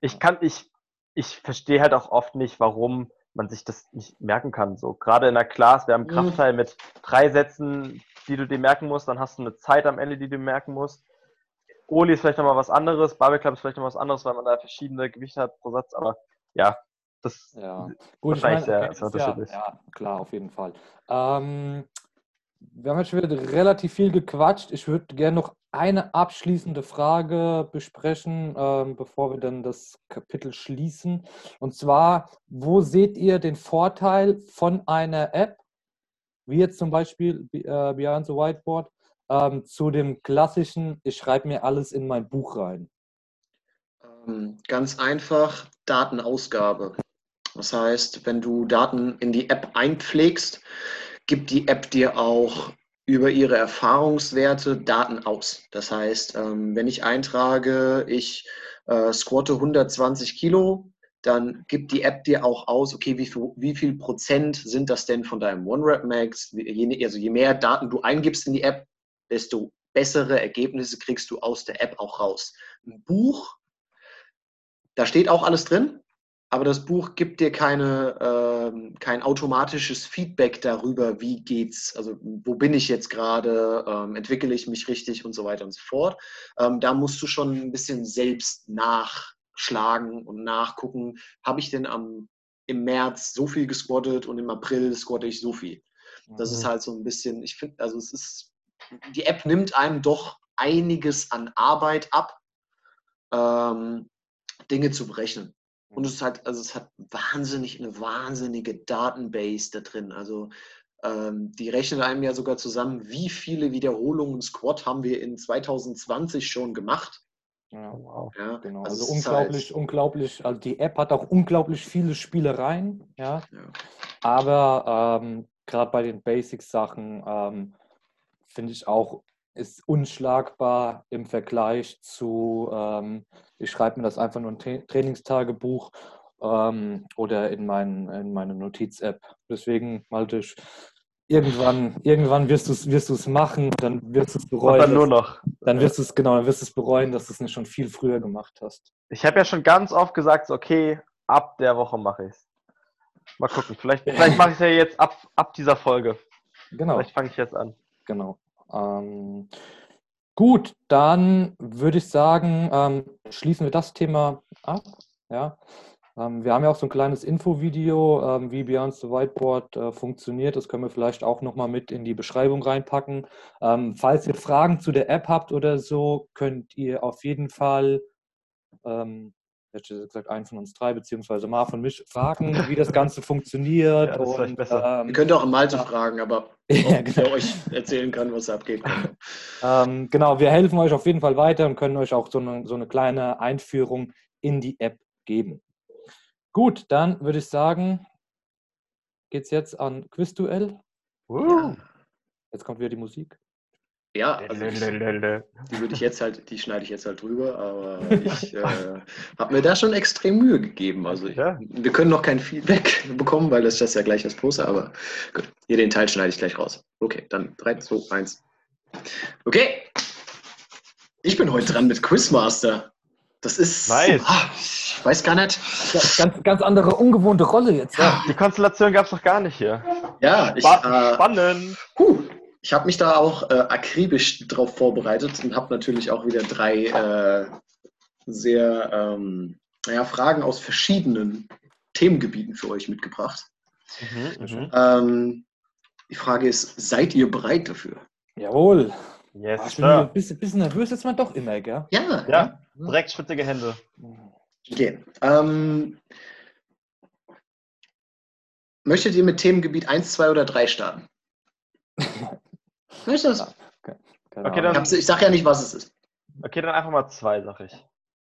Ich kann, ich, ich verstehe halt auch oft nicht, warum man sich das nicht merken kann. So gerade in der Class, wir haben einen mhm. Kraftteil mit drei Sätzen, die du dir merken musst, dann hast du eine Zeit am Ende, die du merken musst. Oli ist vielleicht nochmal was anderes, Barbell Club ist vielleicht nochmal was anderes, weil man da verschiedene Gewichte hat pro Satz, aber ja, das ja. Gut, ist wahrscheinlich sehr, sehr. Ja, ja, klar, auf jeden Fall. Ähm, wir haben jetzt schon wieder relativ viel gequatscht. Ich würde gerne noch eine abschließende Frage besprechen, ähm, bevor wir dann das Kapitel schließen. Und zwar, wo seht ihr den Vorteil von einer App, wie jetzt zum Beispiel äh, Beyond the Whiteboard, ähm, zu dem klassischen, ich schreibe mir alles in mein Buch rein? Ähm, Ganz einfach Datenausgabe. Das heißt, wenn du Daten in die App einpflegst, gibt die App dir auch über ihre Erfahrungswerte Daten aus. Das heißt, ähm, wenn ich eintrage, ich äh, squatte 120 Kilo, dann gibt die App dir auch aus, okay, wie viel, wie viel Prozent sind das denn von deinem One-Rep-Max? Also je mehr Daten du eingibst in die App, desto bessere Ergebnisse kriegst du aus der App auch raus. Ein Buch, da steht auch alles drin, aber das Buch gibt dir keine, ähm, kein automatisches Feedback darüber, wie geht's, also wo bin ich jetzt gerade, ähm, entwickle ich mich richtig und so weiter und so fort. Ähm, da musst du schon ein bisschen selbst nachschlagen und nachgucken, habe ich denn am, im März so viel gesquattet und im April squatte ich so viel. Das ist Mhm. halt so ein bisschen, ich finde, also es ist, die App nimmt einem doch einiges an Arbeit ab, ähm, Dinge zu berechnen. Und es ist halt, also es hat wahnsinnig, eine wahnsinnige Datenbase da drin. Also ähm, die rechnen einem ja sogar zusammen, wie viele Wiederholungen Squat haben wir in 2020 schon gemacht. Ja, Wow. Ja, genau. also Also, es unglaublich, halt- unglaublich. Also die App hat auch unglaublich viele Spielereien, ja. Ja. Aber ähm, gerade bei den Basics-Sachen ähm, finde ich auch, ist unschlagbar im Vergleich zu, ähm, ich schreibe mir das einfach nur ein Tra Trainingstagebuch ähm, oder in, mein, in meine Notiz-App. Deswegen, Malte, ich- irgendwann, irgendwann wirst du es wirst du's machen, dann wirst du es Und bereuen. dann nur dass- noch. Dann wirst du es, genau, dann wirst du es bereuen, dass du es nicht schon viel früher gemacht hast. Ich habe ja schon ganz oft gesagt, so, okay, ab der Woche mache ich es. Mal gucken, vielleicht, vielleicht mache ich es ja jetzt ab, ab dieser Folge. Genau. Vielleicht fange ich jetzt an. Genau. Ähm, gut, dann würde ich sagen, ähm, schließen wir das Thema ab. Ja. Ähm, wir haben ja auch so ein kleines Infovideo, ähm, wie Beyond the Whiteboard äh, funktioniert. Das können wir vielleicht auch nochmal mit in die Beschreibung reinpacken. Ähm, falls ihr Fragen zu der App habt oder so, könnt ihr auf jeden Fall, ähm, hätte ich gesagt, einen von uns drei, beziehungsweise Marv und mich fragen, wie das Ganze funktioniert. Ja, das und, besser. ähm, Ihr könnt auch Malte ja. fragen, aber Ja, genau. er euch erzählen kann, was abgeht. Ähm, genau, wir helfen euch auf jeden Fall weiter und können euch auch so eine, so eine kleine Einführung in die App geben. Gut, dann würde ich sagen, geht es jetzt an Quizduell. Uh. Jetzt kommt wieder die Musik. Ja, also ich, die würde ich jetzt halt, die schneide ich jetzt halt drüber, aber ich äh, habe mir da schon extrem Mühe gegeben. Also ich, Ja. wir können noch kein Feedback bekommen, weil das das ja gleich das Poster, aber gut, hier den Teil schneide ich gleich raus. Okay, dann 3, 2, 1. Okay. Ich bin heute dran mit Quizmaster. Das ist. Nice. Ah, ich weiß gar nicht. Ganz, ganz andere, ungewohnte Rolle jetzt. Ja. Die Konstellation gab es noch gar nicht hier. Ja, ich, Spa äh, spannend. Puh, ich habe mich da auch äh, akribisch drauf vorbereitet und habe natürlich auch wieder drei äh, sehr ähm, naja, Fragen aus verschiedenen Themengebieten für euch mitgebracht. Mhm, mhm. Ähm, die Frage ist, seid ihr bereit dafür? Jawohl. Yes, ich bin ein bisschen, bisschen nervös jetzt mal doch immer, gell? Ja. Ja, direkt schwitzige Hände. Okay. Ähm, möchtet ihr mit Themengebiet 1, 2 oder 3 starten? Möchtest du das? Okay. Ich, dann- hab's- ich sage ja nicht, was es ist. Okay, dann einfach mal zwei, sag ich.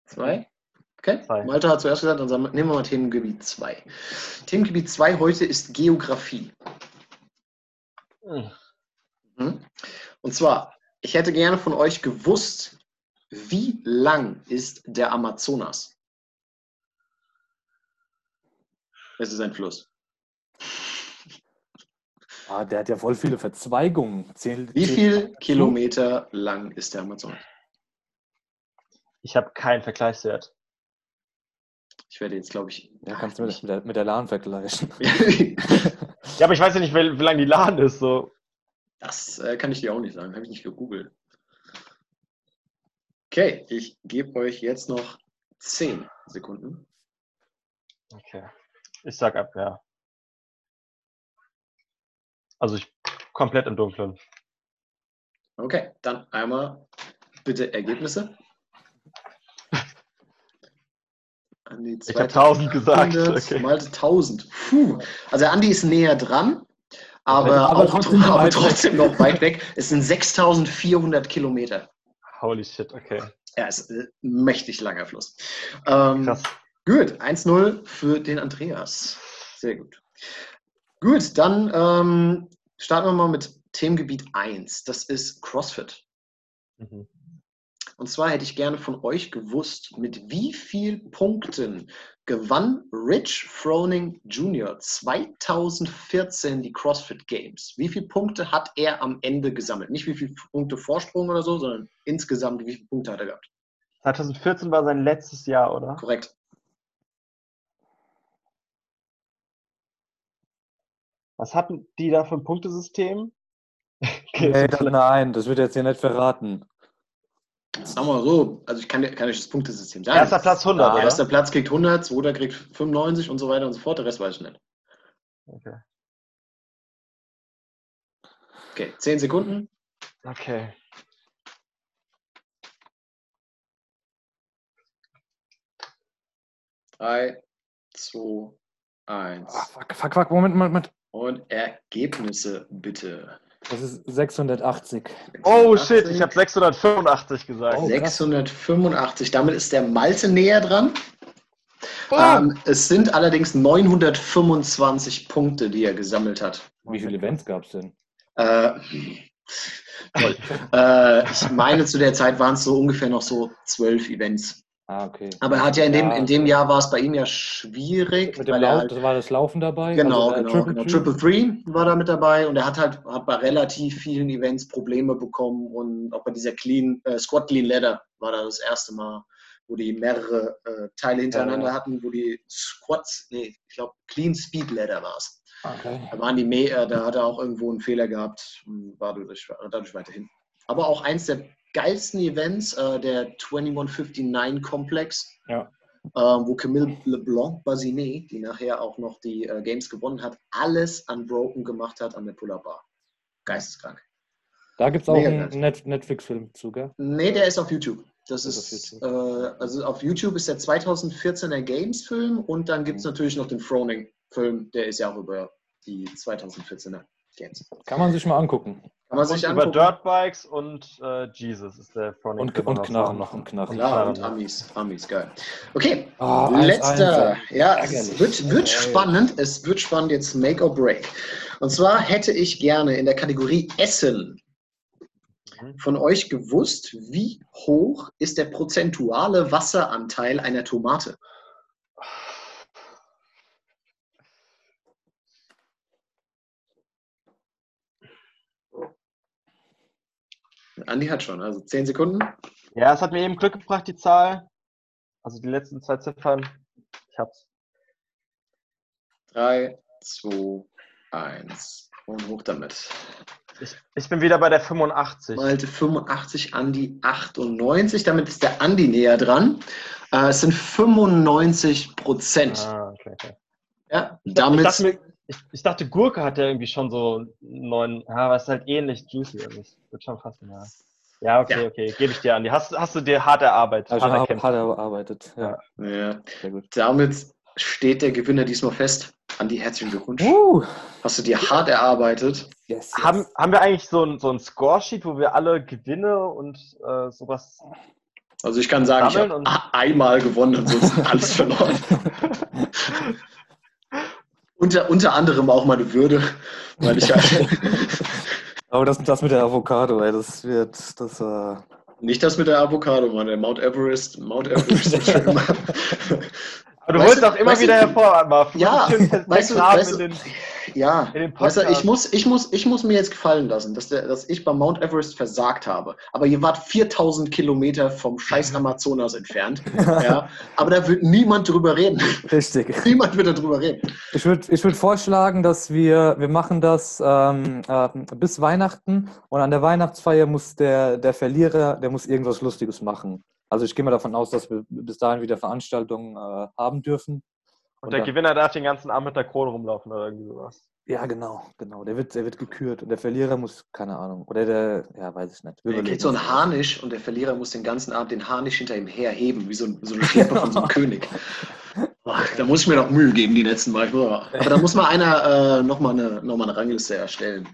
Zwei? Okay, Zwei. Malte hat zuerst gesagt, dann sagen nehmen wir mal Themengebiet 2. Themengebiet 2 heute ist Geografie. Hm. Mhm. Und zwar, ich hätte gerne von euch gewusst, wie lang ist der Amazonas? Es ist ein Fluss. Ah, der hat ja voll viele Verzweigungen. Zähl, Wie viel Kilometer lang ist der Amazonas? Ich habe keinen Vergleichswert. Ich werde jetzt, glaube ich. Ja, kannst du mit, mit, der, mit der LAN vergleichen. Ja, aber ich weiß ja nicht, wie, wie lang die Laden ist. So. Das äh, kann ich dir auch nicht sagen, habe ich nicht gegoogelt. Okay, ich gebe euch jetzt noch 10 Sekunden. Okay. Ich sag ab, ja. Also ich komplett im Dunkeln. Okay, dann einmal bitte Ergebnisse. Ich habe 1000 gesagt. 200, Okay. Malte 1000. Puh. Also Andi ist näher dran, aber, Aber auch, trotzdem aber weit trotzdem noch weit weg. Es sind 6400 Kilometer. Holy shit, okay. Ja, ist ein mächtig langer Fluss. Ähm, Krass. Gut, 1-0 für den Andreas. Sehr gut. Gut, dann ähm, starten wir mal mit Themengebiet 1. Das ist CrossFit. Mhm. Und zwar hätte ich gerne von euch gewusst, mit wie vielen Punkten gewann Rich Froning Jr. 2014 die CrossFit Games? Wie viele Punkte hat er am Ende gesammelt? Nicht wie viele Punkte Vorsprung oder so, sondern insgesamt, wie viele Punkte hat er gehabt? 2014 war sein letztes Jahr, oder? Korrekt. Was hatten die da für ein Punktesystem? Nee, das, nein, das wird jetzt hier nicht verraten. Sagen wir mal so, also ich kann, kann euch das Punktesystem sagen. Erster Platz 100, Ja, oder? erster Platz kriegt 100, zweiter kriegt 95 und so weiter und so fort. Der Rest weiß ich nicht. Okay. Okay, 10 Sekunden. okay. Drei, zwei, eins. Ah, fuck, fuck, fuck, Moment, Moment, Moment. Und Ergebnisse bitte. Das ist 680. Oh shit, ich habe 685 gesagt. Oh. krass. 685. Damit ist der Malte näher dran. Ah. Ähm, es sind allerdings 925 Punkte, die er gesammelt hat. Wie viele Events gab es denn? Äh, toll. äh, ich meine, zu der Zeit waren es so ungefähr noch so zwölf Events. Ah, okay. Aber er hat ja in dem, Ja, in dem Jahr war es bei ihm ja schwierig. Mit dem weil Lauf, halt, das war das Laufen dabei? genau, Also, genau, genau. Three? Triple Three war da mit dabei und er hat halt hat bei relativ vielen Events Probleme bekommen und auch bei dieser Clean, äh, Squat Clean Ladder war da das erste Mal, wo die mehrere äh, Teile hintereinander Ja. hatten, wo die Squats, nee, ich glaube Clean Speed Ladder war es. Okay. Da waren die mehr, äh, da hat er auch irgendwo einen Fehler gehabt und war dadurch, dadurch weiterhin. Aber auch eins der geilsten Events, äh, der 2159 Komplex, Ja. äh, wo Camille LeBlanc Basinet, die nachher auch noch die äh, Games gewonnen hat, alles unbroken gemacht hat an der Pull-Up Bar. Geisteskrank. Da gibt es auch Mega einen. Net Netflix-Film zu, gell? Nee, der ist auf YouTube. Das Ist ist, auf Äh, also auf YouTube ist der 2014er Games-Film und dann gibt es Mhm. natürlich noch den Froning-Film, der ist ja auch über die 2014er Games. Kann man sich mal angucken. Kann man Und sich über angucken. Dirtbikes und äh, Jesus ist der Front. Und, und Knarren noch, und Knarren. Klar, und Amis, Amis, geil. Okay, eins, letzter. eins. Ja, es wird, wird spannend. Es wird spannend jetzt Make or Break. Und zwar hätte ich gerne in der Kategorie Essen Mhm. von euch gewusst, wie hoch ist der prozentuale Wasseranteil einer Tomate? Andi hat schon, also 10 Sekunden. Ja, es hat mir eben Glück gebracht, die Zahl. Also die letzten zwei Ziffern. Ich hab's. 3, 2, 1. Und hoch damit. Ich, ich bin wieder bei der 85. Malte 85, Andi 98. Damit ist der Andi näher dran. Äh, es sind 95 Prozent. Ah, okay, okay. Ja, Ich, damit. dachte mir, ich, ich dachte, Gurke hat ja irgendwie schon so neun. Ja, aber es ist halt ähnlich juicy. Also ich würde schon fassen, ja. Ja, okay, Ja. okay. Gebe ich dir an. Hast, hast du dir hart erarbeitet? Also hart er erarbeitet. Ja, ja, sehr gut. damit steht der Gewinner diesmal fest. Andi, herzlichen Glückwunsch. Uh, Hast du dir hart erarbeitet? yes, yes. Haben, haben wir eigentlich so ein, so ein Scoresheet, wo wir alle Gewinne und äh, sowas. Also ich kann sagen, ich habe und- einmal gewonnen, ansonsten alles verloren. unter, unter anderem auch meine Würde, weil ich halt Aber das, das mit der Avocado, ey, das wird, das, äh, nicht das mit der Avocado, Mann, der Mount Everest, Mount Everest. Aber du holst auch immer wieder hervor. Du Ja, weißt du- weißt du- Ja, in weißt du, ich muss, ich, muss, ich muss mir jetzt gefallen lassen, dass, der, dass ich beim Mount Everest versagt habe. Aber ihr wart 4000 Kilometer vom scheiß Amazonas entfernt. ja, aber da wird niemand drüber reden. richtig. niemand wird darüber reden. Ich würde ich würd vorschlagen, dass wir, wir machen das ähm, äh, bis Weihnachten und an der Weihnachtsfeier muss der, der Verlierer, der muss irgendwas Lustiges machen. Also ich gehe mal davon aus, dass wir bis dahin wieder Veranstaltungen äh, haben dürfen. Und der dann- Gewinner darf den ganzen Abend mit der Krone rumlaufen oder irgendwie sowas. Ja, genau, genau. Der wird, der wird gekürt und der Verlierer muss, keine Ahnung, oder der, ja, weiß ich nicht. Er überlegen kriegt so einen. Harnisch und der Verlierer muss den ganzen Abend den Harnisch hinter ihm herheben, wie so, ein, so eine Schleppe von so einem König. Boah, da muss ich mir noch Mühe geben, die letzten Mal. Aber da muss mal einer äh, nochmal eine, noch mal eine Rangliste erstellen.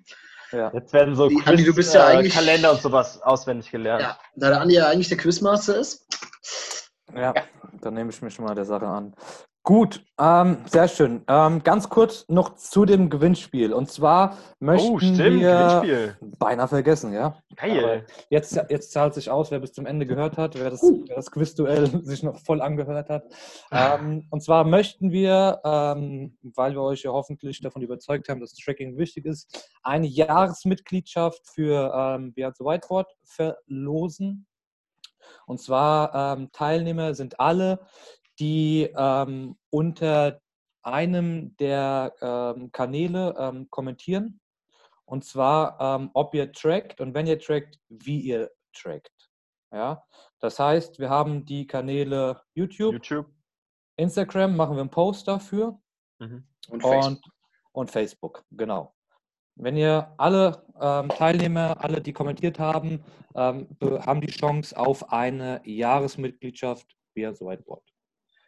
Ja. Jetzt werden so Quiz, Andi, du bist ja äh, eigentlich, Kalender und sowas auswendig gelernt. Ja, da der Andi ja eigentlich der Quizmaster ist. Ja, ja. dann nehme ich mich schon mal der Sache an. Gut, ähm, sehr schön. Ähm, ganz kurz noch zu dem Gewinnspiel. Und zwar möchten oh, stimmt, wir Gewinnspiel. beinahe vergessen, ja. Geil. jetzt, jetzt zahlt sich aus, wer bis zum Ende gehört hat, wer das, wer das Quizduell sich noch voll angehört hat. Ähm, und zwar möchten wir, ähm, weil wir euch ja hoffentlich davon überzeugt haben, dass Tracking wichtig ist, eine Jahresmitgliedschaft für ähm, Beyond the Whiteboard verlosen. Und zwar ähm, Teilnehmer sind alle, die ähm, unter einem der ähm, Kanäle ähm, kommentieren. Und zwar, ähm, ob ihr trackt und wenn ihr trackt, wie ihr trackt. Ja? Das heißt, wir haben die Kanäle YouTube, YouTube. Instagram, machen wir einen Post dafür. Mhm. Und, Facebook. Und, und, Facebook, genau. Wenn ihr alle ähm, Teilnehmer, alle, die kommentiert haben, ähm, haben die Chance auf eine Jahresmitgliedschaft via The Whiteboard.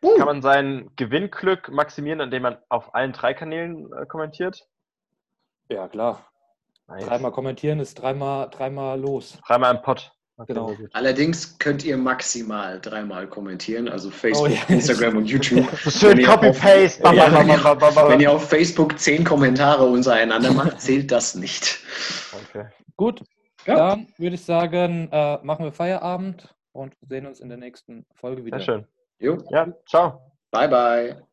Uh. Kann man sein Gewinnglück maximieren, indem man auf allen drei Kanälen äh, kommentiert? Ja, klar. Nice. Dreimal kommentieren ist dreimal, dreimal los. Dreimal im Pott. Genau. Allerdings könnt ihr maximal dreimal kommentieren, also Facebook, oh, ja. Instagram und YouTube. Schön Copy-Paste. Ja, wenn, wenn, ihr auf Facebook zehn Kommentare untereinander macht, zählt das nicht. Okay. Gut, ja. dann würde ich sagen, äh, machen wir Feierabend und sehen uns in der nächsten Folge wieder. Sehr schön. Jo. Ja, ciao. Bye, bye.